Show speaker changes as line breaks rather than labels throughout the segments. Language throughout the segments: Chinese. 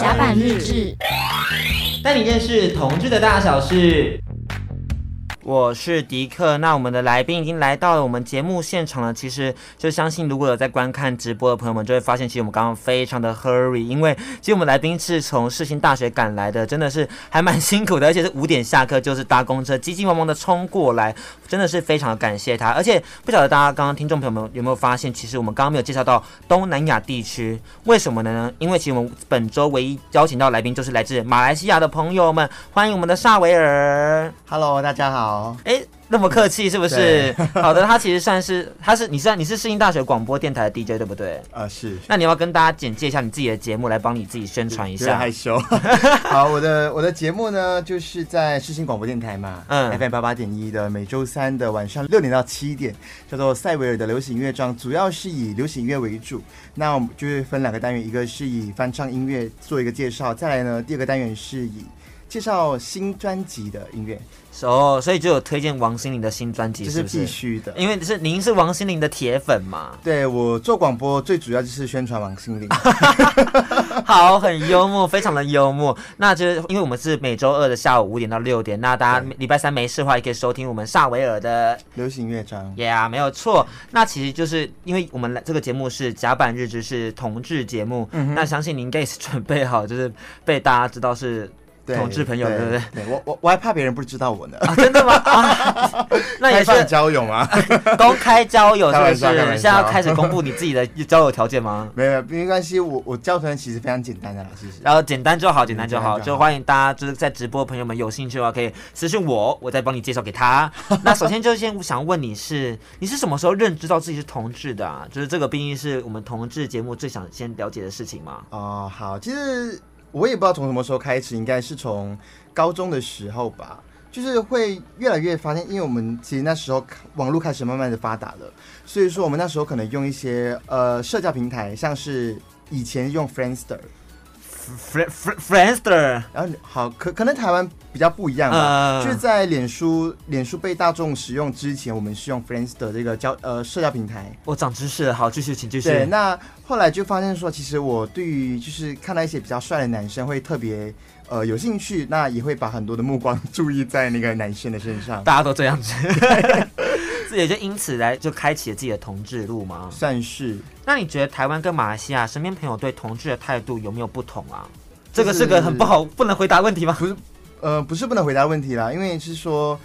甲板日志，
带你认识同志的大小事。我是迪克，那我们的来宾已经来到了我们节目现场了。其实就相信如果有在观看直播的朋友们，就会发现，其实我们刚刚非常的 hurry，因为其实我们来宾是从世新大学赶来的，真的是还蛮辛苦的，而且是五点下课，就是搭公车，急急忙忙的冲过来，真的是非常的感谢他。而且不晓得大家刚刚听众朋友们有没有发现，其实我们刚刚没有介绍到东南亚地区，为什么呢？因为其实我们本周唯一邀请到来宾就是来自马来西亚的朋友们，欢迎我们的萨维尔。
Hello，大家好。
哎、欸，那么客气是不是？好的，他其实算是，他是你是你是世新大学广播电台的 DJ 对不对？
啊、呃，是。
那你要跟大家简介一下你自己的节目，来帮你自己宣传一下。
害羞。好，我的我的节目呢，就是在世新广播电台嘛，嗯，FM 八八点一的，每周三的晚上六点到七点，叫做塞维尔的流行音乐章，主要是以流行音乐为主。那我们就是分两个单元，一个是以翻唱音乐做一个介绍，再来呢，第二个单元是以介绍新专辑的音乐。
哦，oh, 所以就有推荐王心凌的新专辑，这是
必须的，
因为是您是王心凌的铁粉嘛。
对，我做广播最主要就是宣传王心凌。
好，很幽默，非常的幽默。那就是因为我们是每周二的下午五点到六点，那大家礼拜三没事的话，也可以收听我们萨维尔的
流行乐章。
Yeah，没有错。那其实就是因为我们这个节目是甲板日志，是同志节目，嗯、那相信您应该也是准备好，就是被大家知道是。同志朋友，对不对？
对我我我还怕别人不知道我呢。
啊真的吗？啊，那也是
交友吗？
公开交友是不是？现在要开始公布你自己的交友条件吗？
没有，没关系。我我交团其实非常简单的啦，其实。
然后简单就好，简单就好。就欢迎大家就是在直播朋友们有兴趣的话，可以私信我，我再帮你介绍给他。那首先就先想问你是你是什么时候认知到自己是同志的啊？就是这个毕竟是我们同志节目最想先了解的事情嘛。
哦，好，其实。我也不知道从什么时候开始，应该是从高中的时候吧，就是会越来越发现，因为我们其实那时候网络开始慢慢的发达了，所以说我们那时候可能用一些呃社交平台，像是以前用 Friendster。
Friend Friendster，
然后好可可能台湾比较不一样吧，uh, 就是在脸书脸书被大众使用之前，我们是用 Friendster 这个交呃社交平台。
我长知识了，好，继续请继续。
对，那后来就发现说，其实我对于就是看到一些比较帅的男生会特别呃有兴趣，那也会把很多的目光 注意在那个男生的身上。
大家都这样子。这也就因此来就开启了自己的同志路吗？
算是。
那你觉得台湾跟马来西亚身边朋友对同志的态度有没有不同啊？这个是个很不好不能回答问题吗？
不是，呃，不是不能回答问题啦，因为是说。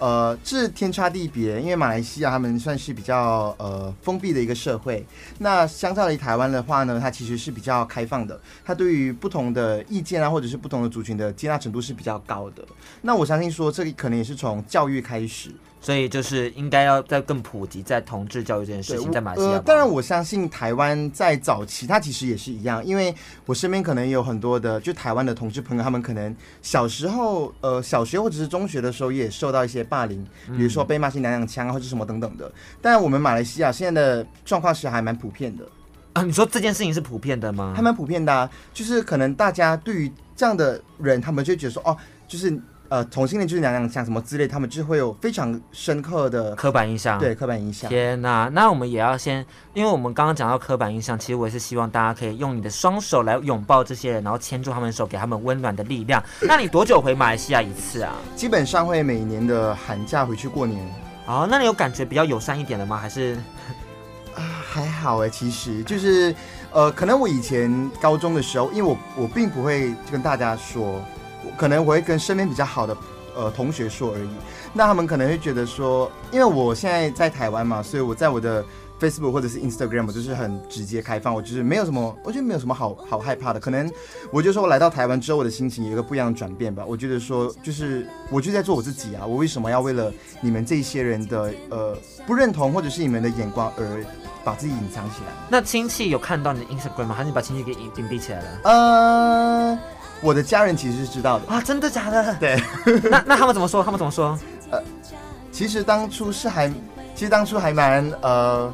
呃，这是天差地别，因为马来西亚他们算是比较呃封闭的一个社会，那相较于台湾的话呢，它其实是比较开放的，它对于不同的意见啊，或者是不同的族群的接纳程度是比较高的。那我相信说，这里可能也是从教育开始。
所以就是应该要再更普及在同志教育这件事情，在马来西亚。呃，
当然我相信台湾在早期，它其实也是一样，因为我身边可能有很多的就台湾的同志朋友，他们可能小时候呃小学或者是中学的时候也受到一些霸凌，比如说被骂是娘娘腔啊或者什么等等的。但我们马来西亚现在的状况是还蛮普遍的
啊。你说这件事情是普遍的吗？
还蛮普遍的啊，就是可能大家对于这样的人，他们就觉得说哦，就是。呃，同性恋就是娘娘腔什么之类，他们就会有非常深刻的
刻板印象。
对，刻板印象。
天哪，那我们也要先，因为我们刚刚讲到刻板印象，其实我也是希望大家可以用你的双手来拥抱这些人，然后牵住他们的手，给他们温暖的力量。那你多久回马来西亚一次啊？
基本上会每年的寒假回去过年。
哦，那你有感觉比较友善一点的吗？还是
啊，还好哎，其实就是呃，可能我以前高中的时候，因为我我并不会跟大家说。可能我会跟身边比较好的呃同学说而已，那他们可能会觉得说，因为我现在在台湾嘛，所以我在我的 Facebook 或者是 Instagram 就是很直接开放，我就是没有什么，我觉得没有什么好好害怕的。可能我就说我来到台湾之后，我的心情有一个不一样的转变吧。我觉得说，就是我就在做我自己啊，我为什么要为了你们这些人的呃不认同或者是你们的眼光而把自己隐藏起来？
那亲戚有看到你的 Instagram 吗？还是你把亲戚给隐隐蔽起来了？
呃。我的家人其实是知道的
啊，真的假的？
对，
那那他们怎么说？他们怎么说？呃，
其实当初是还，其实当初还蛮呃，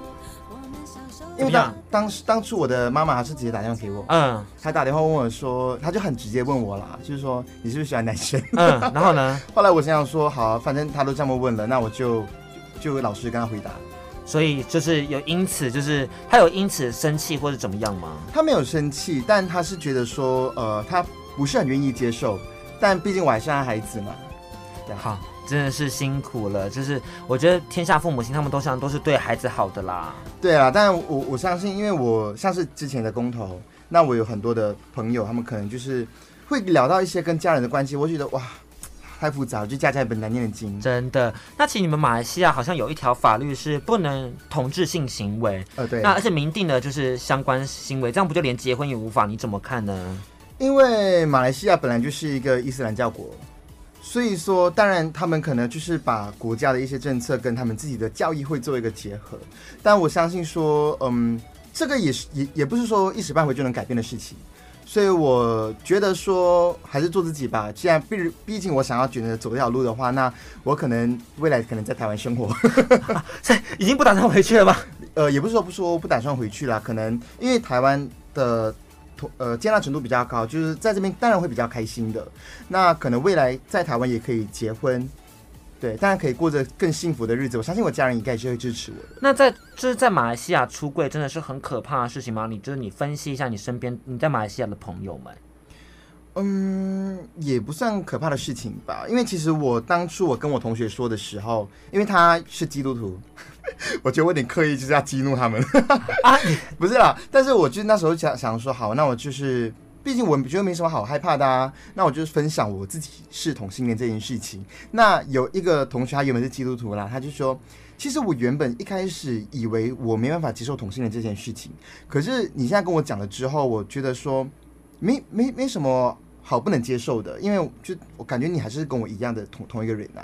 因为当当时当初我的妈妈还是直接打电话给我，嗯，她打电话问我说，她就很直接问我啦，就是说你是不是喜欢男生？
嗯，然后呢？
后来我想想说，好，反正她都这么问了，那我就就，就老实跟她回答。
所以就是有因此，就是他有因此生气或者怎么样吗？
他没有生气，但他是觉得说，呃，他不是很愿意接受，但毕竟我还是他孩子嘛。对，
好，真的是辛苦了。就是我觉得天下父母亲，他们都想都是对孩子好的啦。
对啊，但我我相信，因为我像是之前的公投，那我有很多的朋友，他们可能就是会聊到一些跟家人的关系，我觉得哇。太复杂，就家家本难念的经。
真的，那其实你们马来西亚好像有一条法律是不能同志性行为。
呃，对。
那而且明定的就是相关行为，这样不就连结婚也无法？你怎么看呢？
因为马来西亚本来就是一个伊斯兰教国，所以说当然他们可能就是把国家的一些政策跟他们自己的教义会做一个结合。但我相信说，嗯，这个也是也也不是说一时半会就能改变的事情。所以我觉得说还是做自己吧。既然毕毕竟我想要选择走这条路的话，那我可能未来可能在台湾生活，
所以已经不打算回去了吧？
呃，也不是说不说不打算回去了，可能因为台湾的呃接纳程度比较高，就是在这边当然会比较开心的。那可能未来在台湾也可以结婚。对，当然可以过着更幸福的日子。我相信我家人应该是会支持我的。
那在就是在马来西亚出柜，真的是很可怕的事情吗？你就是你分析一下你身边你在马来西亚的朋友们。
嗯，也不算可怕的事情吧。因为其实我当初我跟我同学说的时候，因为他是基督徒，我觉得我有点刻意就是要激怒他们。啊，不是啦，但是我就那时候想想说，好，那我就是。毕竟我觉得没什么好害怕的啊，那我就分享我自己是同性恋这件事情。那有一个同学，他原本是基督徒啦，他就说，其实我原本一开始以为我没办法接受同性恋这件事情，可是你现在跟我讲了之后，我觉得说没没没什么好不能接受的，因为就我感觉你还是跟我一样的同同一个人啊。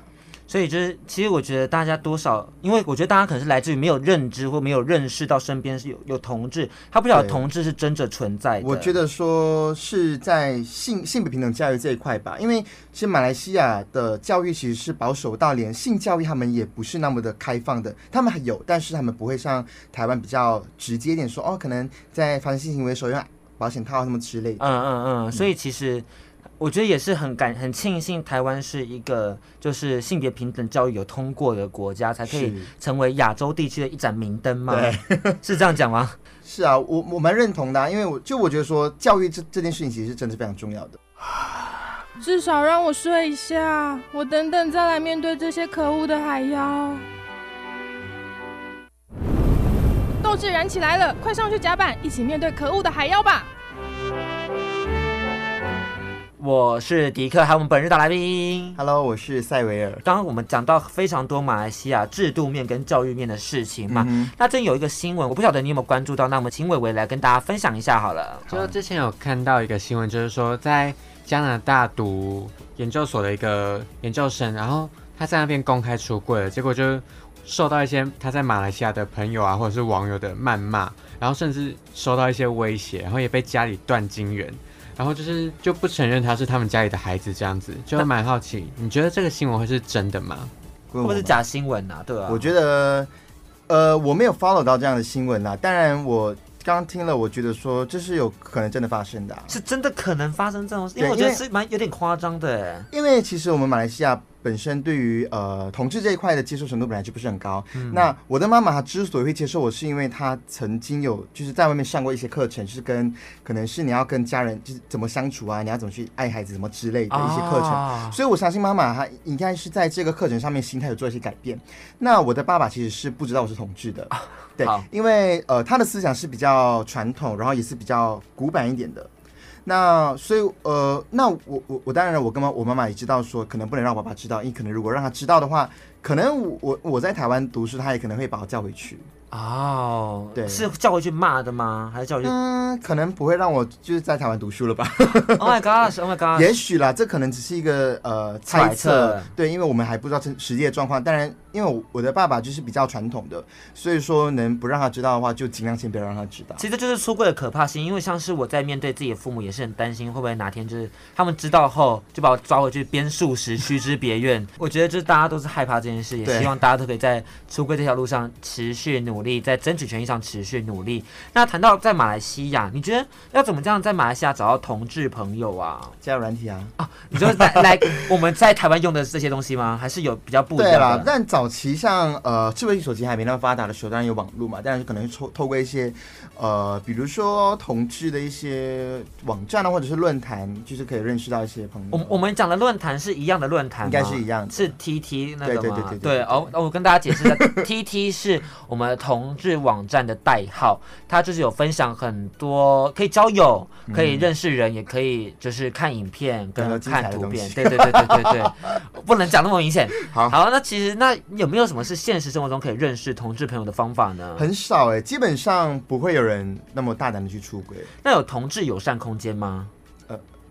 所以就是，其实我觉得大家多少，因为我觉得大家可能是来自于没有认知或没有认识到身边是有有同志，他不晓得同志是真的存在的。
我觉得说是在性性别平等教育这一块吧，因为其实马来西亚的教育其实是保守到连性教育他们也不是那么的开放的，他们还有，但是他们不会像台湾比较直接一点说，哦，可能在发生性行为的时候用保险套什么之类的。
嗯嗯嗯，所以其实。我觉得也是很感很庆幸，台湾是一个就是性别平等教育有通过的国家，才可以成为亚洲地区的一盏明灯嘛？对，是这样讲吗？
是啊，我我蛮认同的啊，因为我就我觉得说教育这这件事情其实是真的是非常重要的。
至少让我睡一下，我等等再来面对这些可恶的海妖。斗志燃起来了，快上去甲板，一起面对可恶的海妖吧！
我是迪克，还有我们本日的来宾。
Hello，我是塞维尔。
刚刚我们讲到非常多马来西亚制度面跟教育面的事情嘛，嗯、那这有一个新闻，我不晓得你有没有关注到，那我们请伟伟来跟大家分享一下好了。
就之前有看到一个新闻，就是说在加拿大读研究所的一个研究生，然后他在那边公开出柜了，结果就受到一些他在马来西亚的朋友啊，或者是网友的谩骂，然后甚至受到一些威胁，然后也被家里断金源。然后就是就不承认他是他们家里的孩子，这样子就蛮好奇，你觉得这个新闻会是真的吗？
会不会是假新闻啊？对啊，
我觉得，呃，我没有 follow 到这样的新闻啊。当然，我刚听了，我觉得说这是有可能真的发生的啊，
是真的可能发生这种事，因为我觉得是蛮有点夸张的。
因为其实我们马来西亚。本身对于呃同志这一块的接受程度本来就不是很高。嗯、那我的妈妈她之所以会接受我，是因为她曾经有就是在外面上过一些课程，是跟可能是你要跟家人就是怎么相处啊，你要怎么去爱孩子什么之类的一些课程。哦、所以我相信妈妈她应该是在这个课程上面心态有做一些改变。那我的爸爸其实是不知道我是同志的，对，因为呃他的思想是比较传统，然后也是比较古板一点的。那所以呃，那我我我当然我跟妈我妈妈也知道说，可能不能让爸爸知道，因为可能如果让他知道的话，可能我我我在台湾读书，他也可能会把我叫回去。
哦，oh, 对，是叫回去骂的吗？还是叫回去？
嗯，可能不会让我就是在台湾读书了吧？
Oh my god！Oh my god！
也许啦，这可能只是一个呃猜测。对，因为我们还不知道实实际的状况。当然，因为我我的爸爸就是比较传统的，所以说能不让他知道的话，就尽量先不要让他知道。
其实就是出柜的可怕性，因为像是我在面对自己的父母，也是很担心会不会哪天就是他们知道后就把我抓回去鞭数十，驱之别院。我觉得就是大家都是害怕这件事，也希望大家都可以在出柜这条路上持续努努力，在争取权益上持续努力。那谈到在马来西亚，你觉得要怎么这样在马来西亚找到同志朋友啊？
交友软体啊？
啊，你说在来 我们在台湾用的这些东西吗？还是有比较不一样的？
对啦，但早期像呃智慧型手机还没那么发达的时候，当然有网络嘛，但是可能透透过一些呃，比如说同志的一些网站啊，或者是论坛，就是可以认识到一些朋友。
我我们讲的论坛是一样的论坛？
应该是一样的，
是 T T 那个吗？
对对对对，对，
对哦，我跟大家解释一下，T T 是我们同志网站的代号，它就是有分享很多可以交友、可以认识人，嗯、也可以就是看影片跟看图片。对对对对对对，不能讲那么明显。好，好，那其实那有没有什么是现实生活中可以认识同志朋友的方法呢？
很少哎、欸，基本上不会有人那么大胆的去出轨。
那有同志友善空间吗？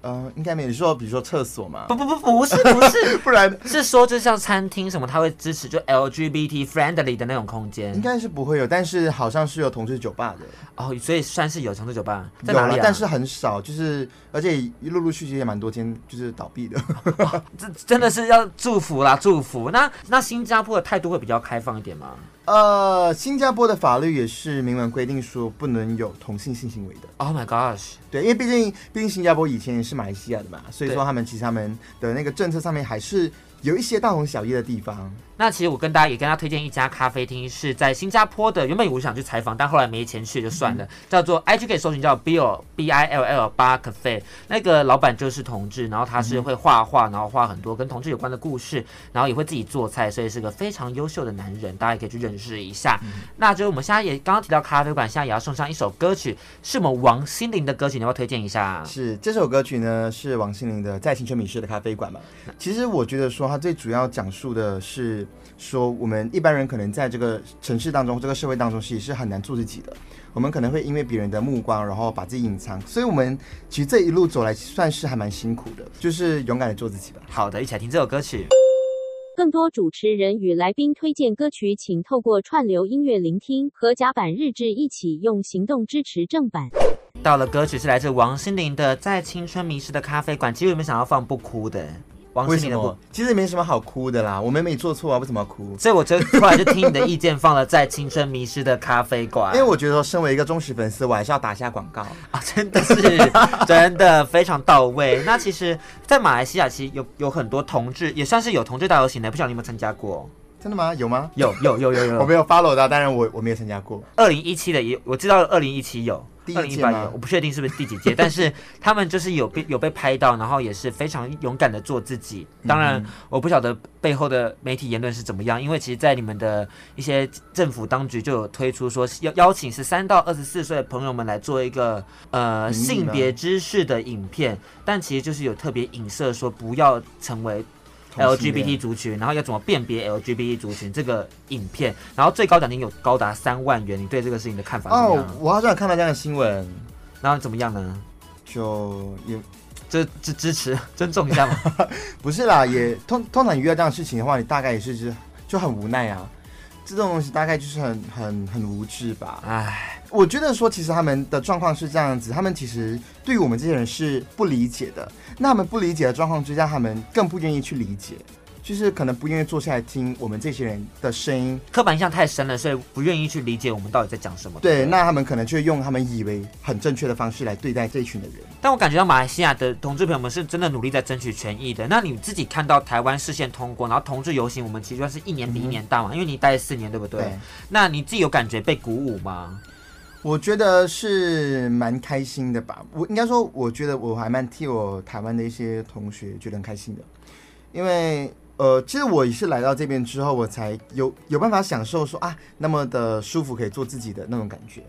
呃，应该没有说，比如说厕所嘛？
不不不，不是不是，
不然。
是说就像餐厅什么，他会支持就 LGBT friendly 的那种空间，
应该是不会有，但是好像是有同志酒吧的。
哦，所以算是有同志酒吧，在哪
里、但是很少，就是而且陆陆续续也蛮多间就是倒闭的，
哦、这真的是要祝福啦，祝福。那那新加坡的态度会比较开放一点吗？
呃，新加坡的法律也是明文规定说不能有同性性行为的。
Oh my gosh！
对，因为毕竟毕竟新加坡以前也是马来西亚的嘛，所以说他们其实他们的那个政策上面还是有一些大同小异的地方。
那其实我跟大家也跟他推荐一家咖啡厅，是在新加坡的。原本我想去采访，但后来没钱去就算了。嗯、叫做 IG 可以搜寻叫 Bill B I L L Bar Cafe，那个老板就是同志，然后他是会画画，然后画很多跟同志有关的故事，然后也会自己做菜，所以是个非常优秀的男人，大家也可以去认识一下。嗯、那就是我们现在也刚刚提到咖啡馆，现在也要送上一首歌曲，是我们王心凌的歌曲，你要推荐一下？
是这首歌曲呢，是王心凌的《在青春迷失的咖啡馆》嘛？其实我觉得说它最主要讲述的是。说我们一般人可能在这个城市当中，这个社会当中，其实是很难做自己的。我们可能会因为别人的目光，然后把自己隐藏。所以，我们其实这一路走来，算是还蛮辛苦的，就是勇敢的做自己吧。
好的，一起来听这首歌曲。
更多主持人与来宾推荐歌曲，请透过串流音乐聆听和甲板日志一起用行动支持正版。
到了歌曲是来自王心凌的《在青春迷失的咖啡馆》，其实有没有想要放不哭的？
为什么？其实没什么好哭的啦，我们没做错啊，为什么要哭？
所以我就突然就听你的意见，放了在青春迷失的咖啡馆。
因为我觉得说，身为一个忠实粉丝，我还是要打一下广告
啊，真的是真的非常到位。那其实，在马来西亚，其实有有很多同志，也算是有同志大游行的，不晓得你有没有参加过？
真的吗？有吗？
有有有有有，
我没有 follow 到，当然我我没有参加过。
二零一七的也我知道，二零一七有。
二零一八年，
我不确定是不是第几届，但是他们就是有被有被拍到，然后也是非常勇敢的做自己。当然，我不晓得背后的媒体言论是怎么样，因为其实，在你们的一些政府当局就有推出说，邀邀请十三到二十四岁的朋友们来做一个呃性别知识的影片，但其实就是有特别影射说不要成为。LGBT 族群，然后要怎么辨别 LGBT 族群这个影片，然后最高奖金有高达三万元，你对这个事情的看法怎么样？
哦，我好像有看到这样的新闻，
然后怎么样呢？
就也
这支支持 尊重一下嘛？
不是啦，也通通常遇到这样的事情的话，你大概也是就就很无奈啊。这种东西大概就是很很很无知吧。唉，我觉得说其实他们的状况是这样子，他们其实对于我们这些人是不理解的。那他们不理解的状况之下，他们更不愿意去理解。就是可能不愿意坐下来听我们这些人的声音，
刻板印象太深了，所以不愿意去理解我们到底在讲什
么。对，那他们可能就用他们以为很正确的方式来对待这一群的人。
但我感觉到马来西亚的同志朋友们是真的努力在争取权益的。那你自己看到台湾视线通过，然后同志游行，我们其实算是一年比一年大嘛，嗯、因为你待了四年，对不对？对。那你自己有感觉被鼓舞吗？
我觉得是蛮开心的吧。我应该说，我觉得我还蛮替我台湾的一些同学觉得开心的，因为。呃，其实我也是来到这边之后，我才有有办法享受说啊，那么的舒服，可以做自己的那种感觉。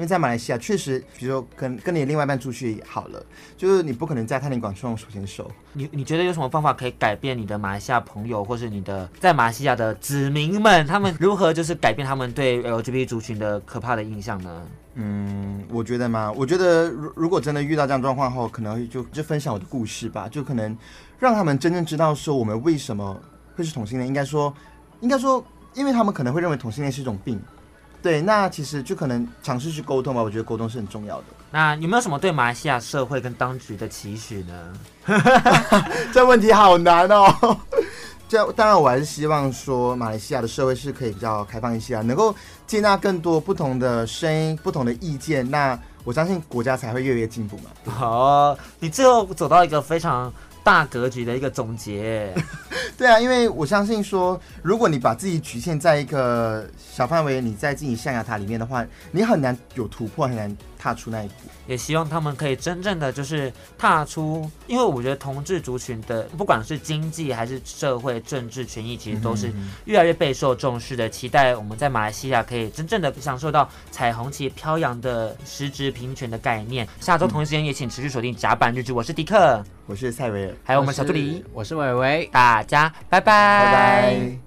因为在马来西亚，确实，比如说跟跟你另外一半出去好了，就是你不可能在探灵广场手牵手。
你你觉得有什么方法可以改变你的马来西亚朋友，或是你的在马来西亚的子民们，他们如何就是改变他们对 LGBT 族群的可怕的印象呢？
嗯，我觉得嘛，我觉得如如果真的遇到这样状况后，可能就就分享我的故事吧，就可能。让他们真正知道说我们为什么会是同性恋，应该说，应该说，因为他们可能会认为同性恋是一种病，对，那其实就可能尝试去沟通吧，我觉得沟通是很重要的。
那有没有什么对马来西亚社会跟当局的期许呢？
这问题好难哦。这当然我还是希望说，马来西亚的社会是可以比较开放一些啊，能够接纳更多不同的声音、不同的意见，那我相信国家才会越来越进步嘛。
好，你最后走到一个非常。大格局的一个总结，
对啊，因为我相信说，如果你把自己局限在一个小范围，你在自己象牙塔里面的话，你很难有突破，很难踏出那一步。
也希望他们可以真正的就是踏出，因为我觉得同志族群的不管是经济还是社会政治权益，其实都是越来越备受重视的。期待我们在马来西亚可以真正的享受到彩虹旗飘扬的实质平权的概念。下周同一时间也请持续锁定甲板日志，我是迪克，
我是蔡维尔，
还有我们小助理，
我是伟伟，
大家拜拜，
拜拜。